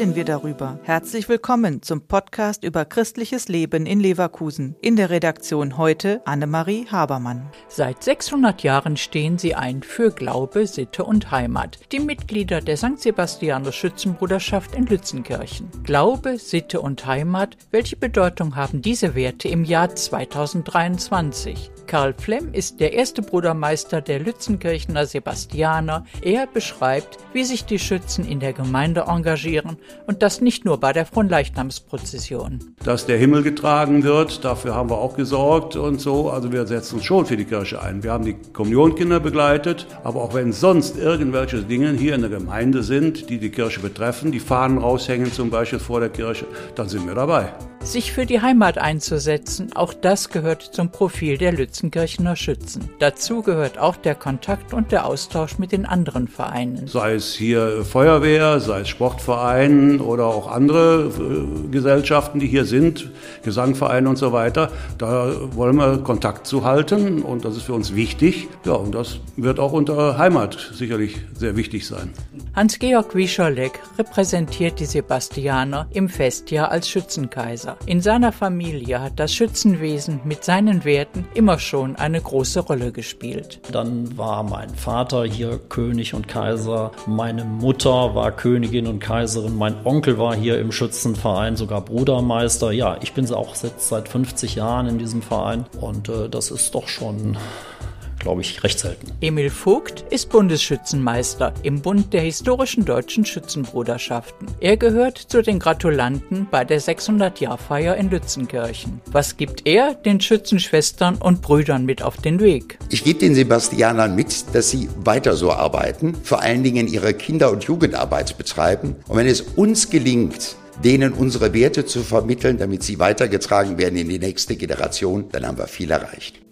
darüber. Herzlich willkommen zum Podcast über christliches Leben in Leverkusen. In der Redaktion heute Annemarie Habermann. Seit 600 Jahren stehen sie ein für Glaube, Sitte und Heimat. Die Mitglieder der St. Sebastianer Schützenbruderschaft in Lützenkirchen. Glaube, Sitte und Heimat, welche Bedeutung haben diese Werte im Jahr 2023? Karl Flemm ist der erste Brudermeister der Lützenkirchener Sebastianer. Er beschreibt, wie sich die Schützen in der Gemeinde engagieren und das nicht nur bei der Fronleichnamsprozession. Dass der Himmel getragen wird, dafür haben wir auch gesorgt und so. Also wir setzen uns schon für die Kirche ein. Wir haben die Kommunionkinder begleitet, aber auch wenn sonst irgendwelche Dinge hier in der Gemeinde sind, die die Kirche betreffen, die Fahnen raushängen zum Beispiel vor der Kirche, dann sind wir dabei. Sich für die Heimat einzusetzen, auch das gehört zum Profil der Lützenkirchener Schützen. Dazu gehört auch der Kontakt und der Austausch mit den anderen Vereinen. Sei es hier Feuerwehr, sei es Sportverein oder auch andere äh, Gesellschaften, die hier sind, Gesangvereine und so weiter. Da wollen wir Kontakt zu halten und das ist für uns wichtig. Ja, und das wird auch unter Heimat sicherlich sehr wichtig sein. Hans-Georg Wischolek repräsentiert die Sebastianer im Festjahr als Schützenkaiser. Kaiser. In seiner Familie hat das Schützenwesen mit seinen Werten immer schon eine große Rolle gespielt. Dann war mein Vater hier König und Kaiser, meine Mutter war Königin und Kaiserin, mein Onkel war hier im Schützenverein, sogar Brudermeister. Ja, ich bin auch seit 50 Jahren in diesem Verein und äh, das ist doch schon glaube ich, recht selten. Emil Vogt ist Bundesschützenmeister im Bund der historischen deutschen Schützenbruderschaften. Er gehört zu den Gratulanten bei der 600-Jahr-Feier in Lützenkirchen. Was gibt er den Schützenschwestern und Brüdern mit auf den Weg? Ich gebe den Sebastianern mit, dass sie weiter so arbeiten, vor allen Dingen ihre Kinder- und Jugendarbeit betreiben. Und wenn es uns gelingt, denen unsere Werte zu vermitteln, damit sie weitergetragen werden in die nächste Generation, dann haben wir viel erreicht.